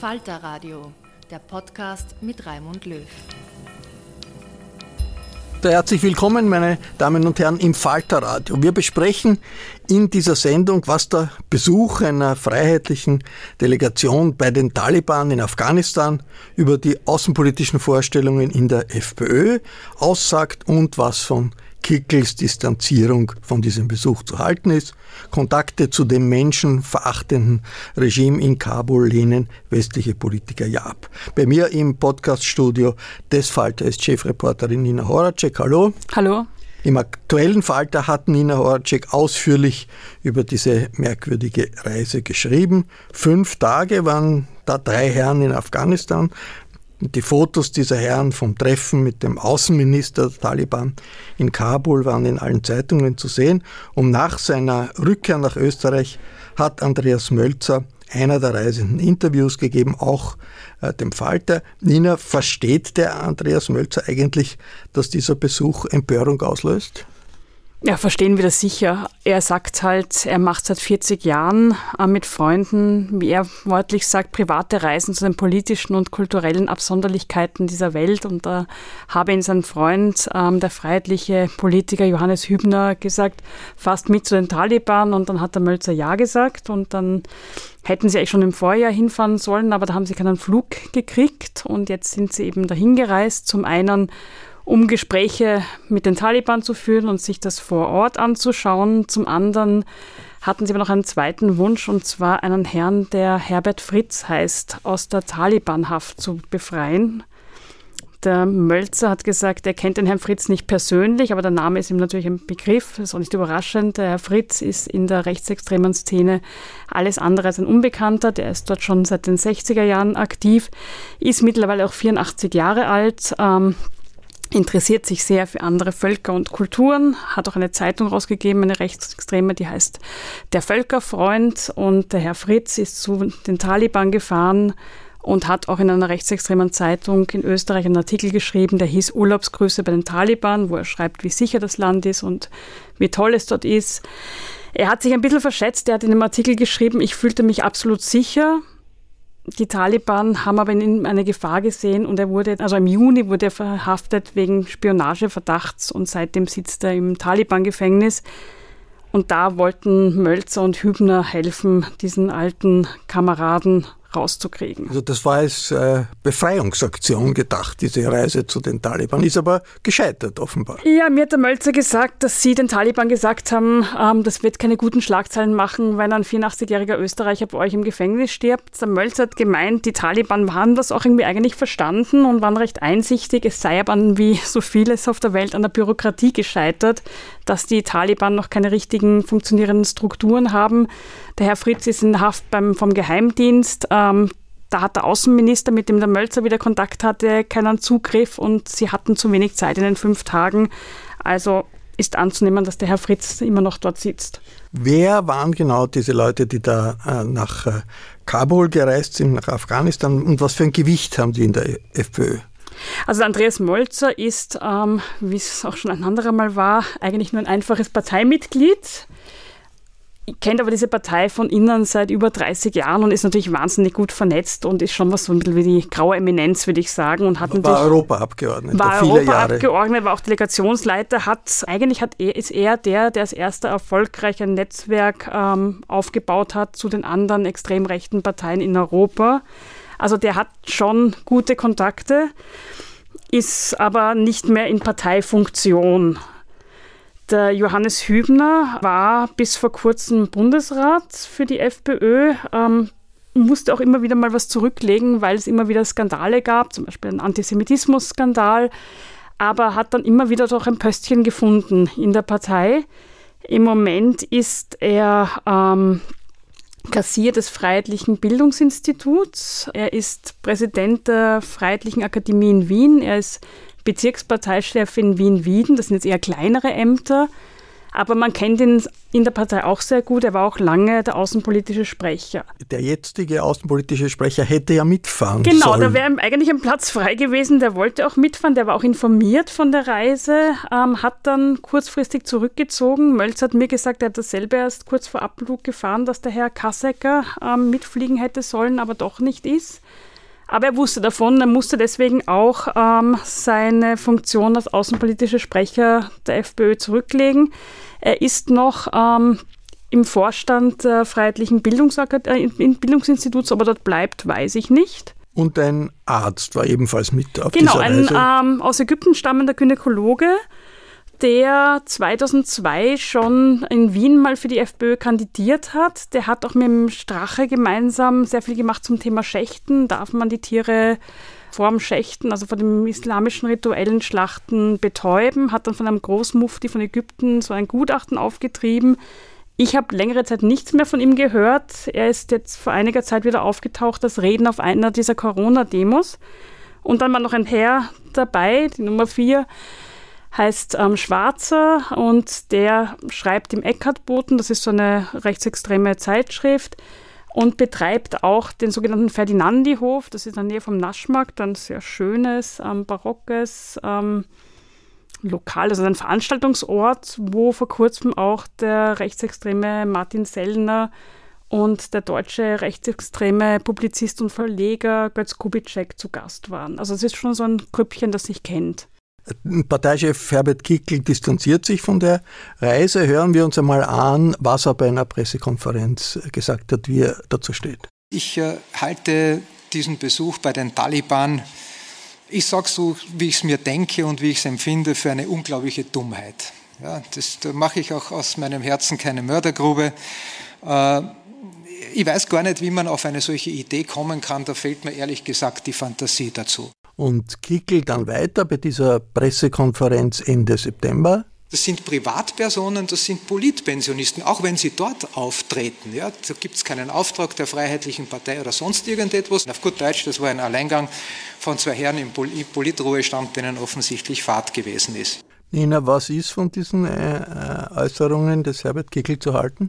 Falter Radio, der Podcast mit Raimund Löw. Herzlich willkommen, meine Damen und Herren, im Falter Radio. Wir besprechen in dieser Sendung, was der Besuch einer freiheitlichen Delegation bei den Taliban in Afghanistan über die außenpolitischen Vorstellungen in der FPÖ aussagt und was von Kickels Distanzierung von diesem Besuch zu halten ist. Kontakte zu dem menschenverachtenden Regime in Kabul lehnen westliche Politiker ja ab. Bei mir im Podcaststudio des Falter ist Chefreporterin Nina Horacek. Hallo. Hallo. Im aktuellen Falter hat Nina Horacek ausführlich über diese merkwürdige Reise geschrieben. Fünf Tage waren da drei Herren in Afghanistan. Die Fotos dieser Herren vom Treffen mit dem Außenminister der Taliban in Kabul waren in allen Zeitungen zu sehen. Und nach seiner Rückkehr nach Österreich hat Andreas Mölzer einer der Reisenden Interviews gegeben, auch äh, dem Falter. Nina, versteht der Andreas Mölzer eigentlich, dass dieser Besuch Empörung auslöst? Ja, verstehen wir das sicher. Er sagt halt, er macht seit 40 Jahren äh, mit Freunden, wie er wortlich sagt, private Reisen zu den politischen und kulturellen Absonderlichkeiten dieser Welt. Und da habe ihn sein Freund, ähm, der freiheitliche Politiker Johannes Hübner, gesagt, fast mit zu den Taliban. Und dann hat der Mölzer Ja gesagt. Und dann hätten sie eigentlich schon im Vorjahr hinfahren sollen, aber da haben sie keinen Flug gekriegt. Und jetzt sind sie eben dahin gereist. Zum einen um Gespräche mit den Taliban zu führen und sich das vor Ort anzuschauen. Zum anderen hatten sie aber noch einen zweiten Wunsch, und zwar einen Herrn, der Herbert Fritz heißt, aus der Talibanhaft zu befreien. Der Mölzer hat gesagt, er kennt den Herrn Fritz nicht persönlich, aber der Name ist ihm natürlich ein Begriff, das ist auch nicht überraschend. Der Herr Fritz ist in der rechtsextremen Szene alles andere als ein Unbekannter. Der ist dort schon seit den 60er Jahren aktiv, ist mittlerweile auch 84 Jahre alt. Ähm, interessiert sich sehr für andere Völker und Kulturen, hat auch eine Zeitung rausgegeben, eine rechtsextreme, die heißt Der Völkerfreund. Und der Herr Fritz ist zu den Taliban gefahren und hat auch in einer rechtsextremen Zeitung in Österreich einen Artikel geschrieben, der hieß Urlaubsgrüße bei den Taliban, wo er schreibt, wie sicher das Land ist und wie toll es dort ist. Er hat sich ein bisschen verschätzt, er hat in dem Artikel geschrieben, ich fühlte mich absolut sicher, die Taliban haben aber in ihm eine Gefahr gesehen und er wurde, also im Juni wurde er verhaftet wegen Spionageverdachts und seitdem sitzt er im Taliban-Gefängnis. Und da wollten Mölzer und Hübner helfen, diesen alten Kameraden rauszukriegen. Also das war als äh, Befreiungsaktion gedacht, diese Reise zu den Taliban, ist aber gescheitert offenbar. Ja, mir hat der Mölzer gesagt, dass sie den Taliban gesagt haben, ähm, das wird keine guten Schlagzeilen machen, wenn ein 84-jähriger Österreicher bei euch im Gefängnis stirbt. Der Mölzer hat gemeint, die Taliban haben das auch irgendwie eigentlich verstanden und waren recht einsichtig. Es sei aber wie so vieles auf der Welt an der Bürokratie gescheitert, dass die Taliban noch keine richtigen funktionierenden Strukturen haben. Der Herr Fritz ist in Haft beim, vom Geheimdienst. Ähm, da hat der Außenminister, mit dem der Mölzer wieder Kontakt hatte, keinen Zugriff und sie hatten zu wenig Zeit in den fünf Tagen. Also ist anzunehmen, dass der Herr Fritz immer noch dort sitzt. Wer waren genau diese Leute, die da äh, nach äh, Kabul gereist sind, nach Afghanistan und was für ein Gewicht haben die in der FPÖ? Also Andreas Molzer ist, ähm, wie es auch schon ein anderer Mal war, eigentlich nur ein einfaches Parteimitglied kennt aber diese Partei von innen seit über 30 Jahren und ist natürlich wahnsinnig gut vernetzt und ist schon was so ein bisschen wie die graue Eminenz, würde ich sagen. Und hat war Europaabgeordneter. War Europaabgeordneter, war auch Delegationsleiter, hat, eigentlich hat er, ist er der, der als erster erfolgreich ein Netzwerk ähm, aufgebaut hat zu den anderen extrem rechten Parteien in Europa. Also der hat schon gute Kontakte, ist aber nicht mehr in Parteifunktion. Der Johannes Hübner war bis vor kurzem Bundesrat für die FPÖ, ähm, musste auch immer wieder mal was zurücklegen, weil es immer wieder Skandale gab, zum Beispiel einen Antisemitismus-Skandal, aber hat dann immer wieder doch ein Pöstchen gefunden in der Partei. Im Moment ist er ähm, Kassier des Freiheitlichen Bildungsinstituts. Er ist Präsident der Freiheitlichen Akademie in Wien. Er ist Bezirksparteichef in Wien-Wieden. Das sind jetzt eher kleinere Ämter. Aber man kennt ihn in der Partei auch sehr gut. Er war auch lange der außenpolitische Sprecher. Der jetzige außenpolitische Sprecher hätte ja mitfahren genau, sollen. Genau, da wäre eigentlich ein Platz frei gewesen. Der wollte auch mitfahren. Der war auch informiert von der Reise, ähm, hat dann kurzfristig zurückgezogen. Mölz hat mir gesagt, er hat dasselbe erst kurz vor Abflug gefahren, dass der Herr Kassecker ähm, mitfliegen hätte sollen, aber doch nicht ist. Aber er wusste davon, er musste deswegen auch ähm, seine Funktion als außenpolitischer Sprecher der FPÖ zurücklegen. Er ist noch ähm, im Vorstand der Freiheitlichen äh, Bildungsinstituts, ob er dort bleibt, weiß ich nicht. Und ein Arzt war ebenfalls mit auf genau, dieser Reise. Genau, ein ähm, aus Ägypten stammender Gynäkologe, der 2002 schon in Wien mal für die FPÖ kandidiert hat. Der hat auch mit dem Strache gemeinsam sehr viel gemacht zum Thema Schächten. Darf man die Tiere vor dem Schächten, also vor dem islamischen rituellen Schlachten betäuben? Hat dann von einem Großmufti von Ägypten so ein Gutachten aufgetrieben. Ich habe längere Zeit nichts mehr von ihm gehört. Er ist jetzt vor einiger Zeit wieder aufgetaucht, das Reden auf einer dieser Corona-Demos. Und dann war noch ein Herr dabei, die Nummer vier, heißt ähm, Schwarzer und der schreibt im Eckhartboten, das ist so eine rechtsextreme Zeitschrift, und betreibt auch den sogenannten Ferdinandi-Hof, das ist in der Nähe vom Naschmarkt, ein sehr schönes, ähm, barockes ähm, Lokal, also ein Veranstaltungsort, wo vor kurzem auch der rechtsextreme Martin Sellner und der deutsche rechtsextreme Publizist und Verleger Götz Kubitschek zu Gast waren. Also es ist schon so ein Grüppchen, das sich kennt. Parteichef Herbert Kickl distanziert sich von der Reise. Hören wir uns einmal an, was er bei einer Pressekonferenz gesagt hat, wie er dazu steht. Ich äh, halte diesen Besuch bei den Taliban, ich sage so, wie ich es mir denke und wie ich es empfinde, für eine unglaubliche Dummheit. Ja, das da mache ich auch aus meinem Herzen keine Mördergrube. Äh, ich weiß gar nicht, wie man auf eine solche Idee kommen kann. Da fehlt mir ehrlich gesagt die Fantasie dazu und Kickel dann weiter bei dieser Pressekonferenz Ende September. Das sind Privatpersonen, das sind Politpensionisten, auch wenn sie dort auftreten. Ja, da gibt es keinen Auftrag der Freiheitlichen Partei oder sonst irgendetwas. Auf gut Deutsch, das war ein Alleingang von zwei Herren im Politruhestand, denen offensichtlich Fahrt gewesen ist. Nina, was ist von diesen äh, äh Äußerungen des Herbert Kickel zu halten?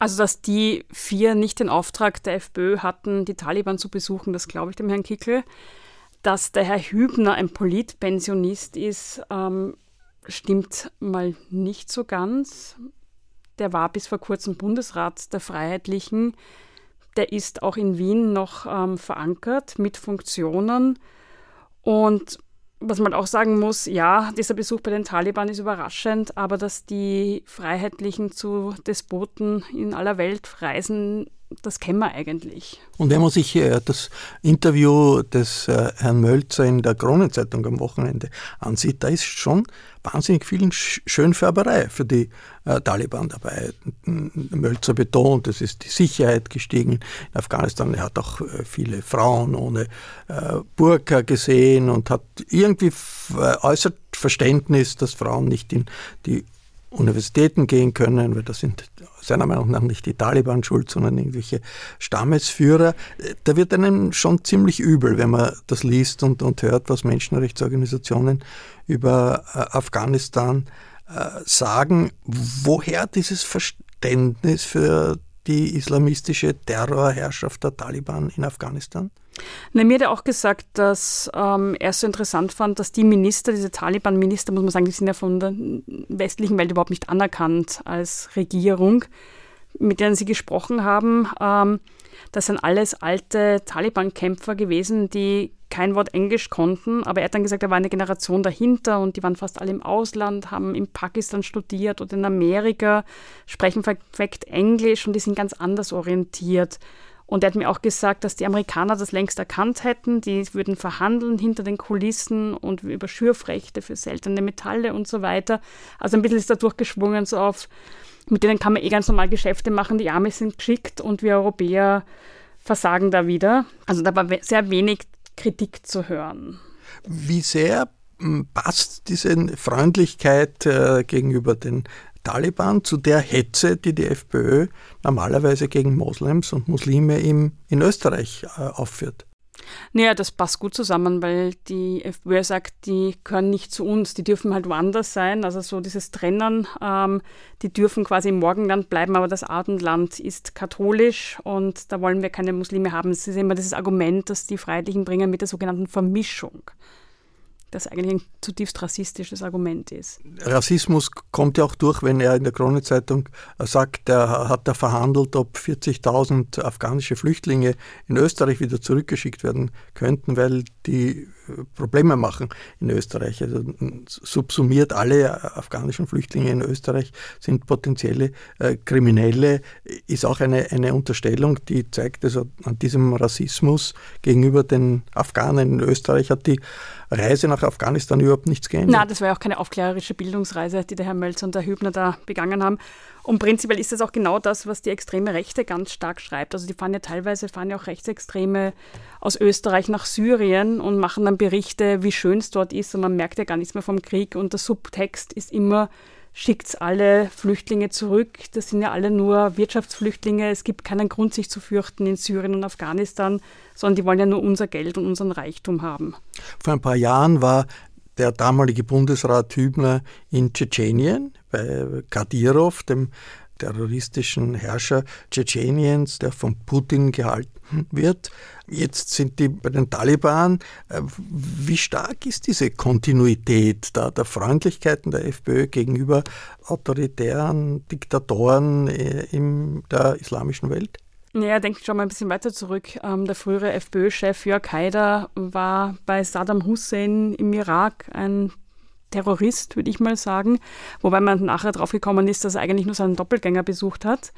Also, dass die vier nicht den Auftrag der FPÖ hatten, die Taliban zu besuchen, das glaube ich dem Herrn Kickel. Dass der Herr Hübner ein Politpensionist ist, ähm, stimmt mal nicht so ganz. Der war bis vor kurzem Bundesrat der Freiheitlichen. Der ist auch in Wien noch ähm, verankert mit Funktionen. Und was man auch sagen muss, ja, dieser Besuch bei den Taliban ist überraschend, aber dass die Freiheitlichen zu Despoten in aller Welt reisen, das kennen wir eigentlich. Und wenn man sich äh, das Interview des äh, Herrn Mölzer in der Kronenzeitung am Wochenende ansieht, da ist schon wahnsinnig viel Schönfärberei für die äh, Taliban dabei. Mölzer betont, es ist die Sicherheit gestiegen in Afghanistan. Er hat auch äh, viele Frauen ohne äh, Burka gesehen und hat irgendwie äh, äußert Verständnis, dass Frauen nicht in die Universitäten gehen können, weil das sind seiner Meinung nach nicht die Taliban schuld, sondern irgendwelche Stammesführer. Da wird einem schon ziemlich übel, wenn man das liest und, und hört, was Menschenrechtsorganisationen über äh, Afghanistan äh, sagen. Woher dieses Verständnis für die islamistische Terrorherrschaft der Taliban in Afghanistan? Na, mir hat er auch gesagt, dass ähm, er so interessant fand, dass die Minister, diese Taliban-Minister, muss man sagen, die sind ja von der westlichen Welt überhaupt nicht anerkannt als Regierung, mit denen sie gesprochen haben. Ähm, das sind alles alte Taliban-Kämpfer gewesen, die kein Wort Englisch konnten, aber er hat dann gesagt, da war eine Generation dahinter und die waren fast alle im Ausland, haben in Pakistan studiert oder in Amerika, sprechen perfekt Englisch und die sind ganz anders orientiert. Und er hat mir auch gesagt, dass die Amerikaner das längst erkannt hätten. Die würden verhandeln hinter den Kulissen und über Schürfrechte für seltene Metalle und so weiter. Also ein bisschen ist da durchgeschwungen so auf, mit denen kann man eh ganz normal Geschäfte machen. Die Arme sind geschickt und wir Europäer versagen da wieder. Also da war sehr wenig Kritik zu hören. Wie sehr hm, passt diese Freundlichkeit äh, gegenüber den Taliban zu der Hetze, die die FPÖ normalerweise gegen Moslems und Muslime im, in Österreich äh, aufführt. Naja, das passt gut zusammen, weil die FPÖ sagt, die gehören nicht zu uns, die dürfen halt woanders sein. Also so dieses Trennen, ähm, die dürfen quasi im Morgenland bleiben, aber das Abendland ist katholisch und da wollen wir keine Muslime haben. Es ist immer dieses Argument, das die Freiheitlichen bringen mit der sogenannten Vermischung das eigentlich ein zutiefst rassistisches Argument ist. Rassismus kommt ja auch durch, wenn er in der Kronezeitung sagt, er hat da verhandelt, ob 40.000 afghanische Flüchtlinge in Österreich wieder zurückgeschickt werden könnten, weil die Probleme machen in Österreich. Also subsumiert alle afghanischen Flüchtlinge in Österreich sind potenzielle äh, Kriminelle, ist auch eine, eine Unterstellung, die zeigt, also an diesem Rassismus gegenüber den Afghanen in Österreich hat die Reise nach Afghanistan überhaupt nichts geändert. Nein, das war ja auch keine aufklärerische Bildungsreise, die der Herr Mölzer und der Hübner da begangen haben. Und prinzipiell ist das auch genau das, was die extreme Rechte ganz stark schreibt. Also die fahren ja teilweise, fahren ja auch Rechtsextreme aus Österreich nach Syrien und machen dann Berichte, wie schön es dort ist und man merkt ja gar nichts mehr vom Krieg und der Subtext ist immer, schickt alle Flüchtlinge zurück. Das sind ja alle nur Wirtschaftsflüchtlinge. Es gibt keinen Grund, sich zu fürchten in Syrien und Afghanistan, sondern die wollen ja nur unser Geld und unseren Reichtum haben. Vor ein paar Jahren war der damalige Bundesrat Hübner in Tschetschenien bei Kadyrov, dem terroristischen Herrscher Tschetscheniens, der von Putin gehalten wird. Jetzt sind die bei den Taliban. Äh, wie stark ist diese Kontinuität da der Freundlichkeiten der FPÖ gegenüber autoritären Diktatoren äh, in der islamischen Welt? Ja, denkt schon mal ein bisschen weiter zurück. Ähm, der frühere FPÖ-Chef Jörg Haider war bei Saddam Hussein im Irak ein Terrorist, würde ich mal sagen. Wobei man nachher draufgekommen ist, dass er eigentlich nur seinen Doppelgänger besucht hat.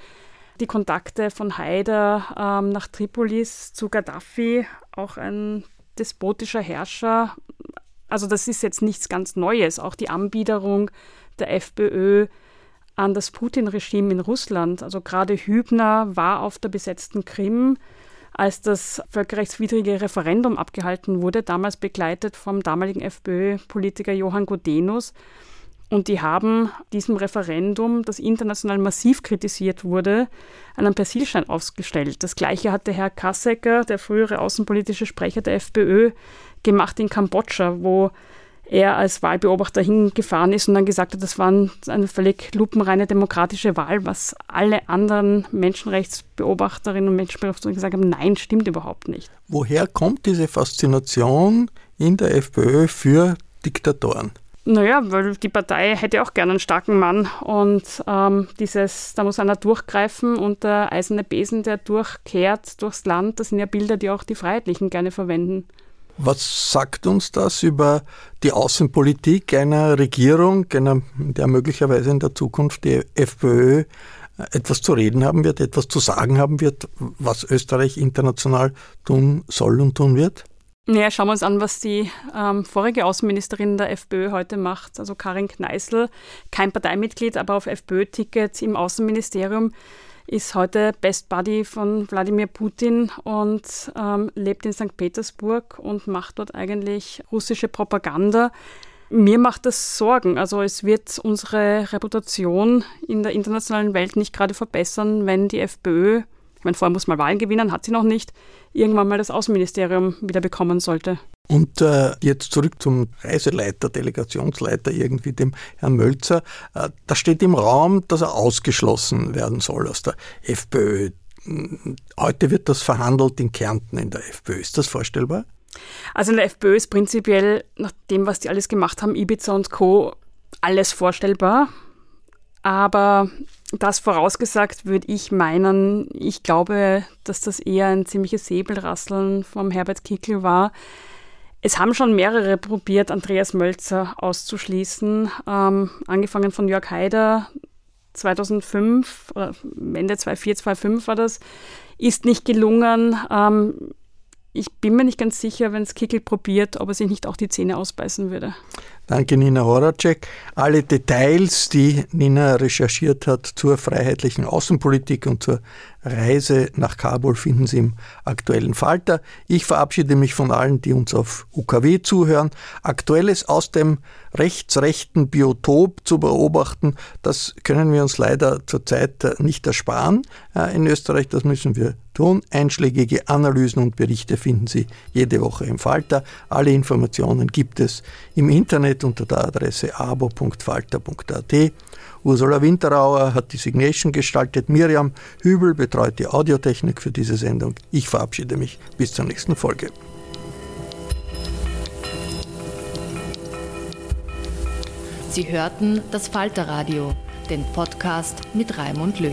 Die Kontakte von Haider ähm, nach Tripolis zu Gaddafi, auch ein despotischer Herrscher. Also das ist jetzt nichts ganz Neues. Auch die Anbiederung der FPÖ an das Putin-Regime in Russland. Also gerade Hübner war auf der besetzten Krim, als das völkerrechtswidrige Referendum abgehalten wurde, damals begleitet vom damaligen FPÖ-Politiker Johann Godenus. Und die haben diesem Referendum, das international massiv kritisiert wurde, einen Persilschein ausgestellt. Das gleiche hatte Herr Kassecker, der frühere außenpolitische Sprecher der FPÖ, gemacht in Kambodscha, wo er als Wahlbeobachter hingefahren ist und dann gesagt hat, das war eine völlig lupenreine demokratische Wahl, was alle anderen Menschenrechtsbeobachterinnen und Menschenbeobachter gesagt haben, nein, stimmt überhaupt nicht. Woher kommt diese Faszination in der FPÖ für Diktatoren? Naja, weil die Partei hätte auch gerne einen starken Mann und ähm, dieses, da muss einer durchgreifen und der eiserne Besen, der durchkehrt durchs Land, das sind ja Bilder, die auch die Freiheitlichen gerne verwenden. Was sagt uns das über die Außenpolitik einer Regierung, einer, der möglicherweise in der Zukunft die FPÖ etwas zu reden haben wird, etwas zu sagen haben wird, was Österreich international tun soll und tun wird? Ja, schauen wir uns an, was die ähm, vorige Außenministerin der FPÖ heute macht. Also Karin Kneißl, kein Parteimitglied, aber auf FPÖ-Ticket im Außenministerium, ist heute Best Buddy von Wladimir Putin und ähm, lebt in St. Petersburg und macht dort eigentlich russische Propaganda. Mir macht das Sorgen. Also es wird unsere Reputation in der internationalen Welt nicht gerade verbessern, wenn die FPÖ ich meine, vorher muss man Wahlen gewinnen, hat sie noch nicht, irgendwann mal das Außenministerium wieder bekommen sollte. Und äh, jetzt zurück zum Reiseleiter, Delegationsleiter, irgendwie dem Herrn Mölzer. Äh, da steht im Raum, dass er ausgeschlossen werden soll aus der FPÖ. Heute wird das verhandelt in Kärnten in der FPÖ. Ist das vorstellbar? Also in der FPÖ ist prinzipiell, nach dem, was die alles gemacht haben, Ibiza und Co., alles vorstellbar. Aber das vorausgesagt, würde ich meinen, ich glaube, dass das eher ein ziemliches Säbelrasseln vom Herbert Kickl war. Es haben schon mehrere probiert, Andreas Mölzer auszuschließen, ähm, angefangen von Jörg Haider 2005, oder Ende 2004, 2005 war das, ist nicht gelungen. Ähm, ich bin mir nicht ganz sicher, wenn es Kickel probiert, ob er sich nicht auch die Zähne ausbeißen würde. Danke, Nina Horacek. Alle Details, die Nina recherchiert hat zur freiheitlichen Außenpolitik und zur Reise nach Kabul, finden Sie im aktuellen Falter. Ich verabschiede mich von allen, die uns auf UKW zuhören. Aktuelles aus dem rechtsrechten Biotop zu beobachten, das können wir uns leider zurzeit nicht ersparen. Äh, in Österreich, das müssen wir tun. Einschlägige Analysen und Berichte finden Sie jede Woche im Falter. Alle Informationen gibt es im Internet unter der Adresse abo.falter.at. Ursula Winterauer hat die Signation gestaltet. Miriam Hübel betreut die Audiotechnik für diese Sendung. Ich verabschiede mich. Bis zur nächsten Folge. Sie hörten das Falterradio, den Podcast mit Raimund Löw.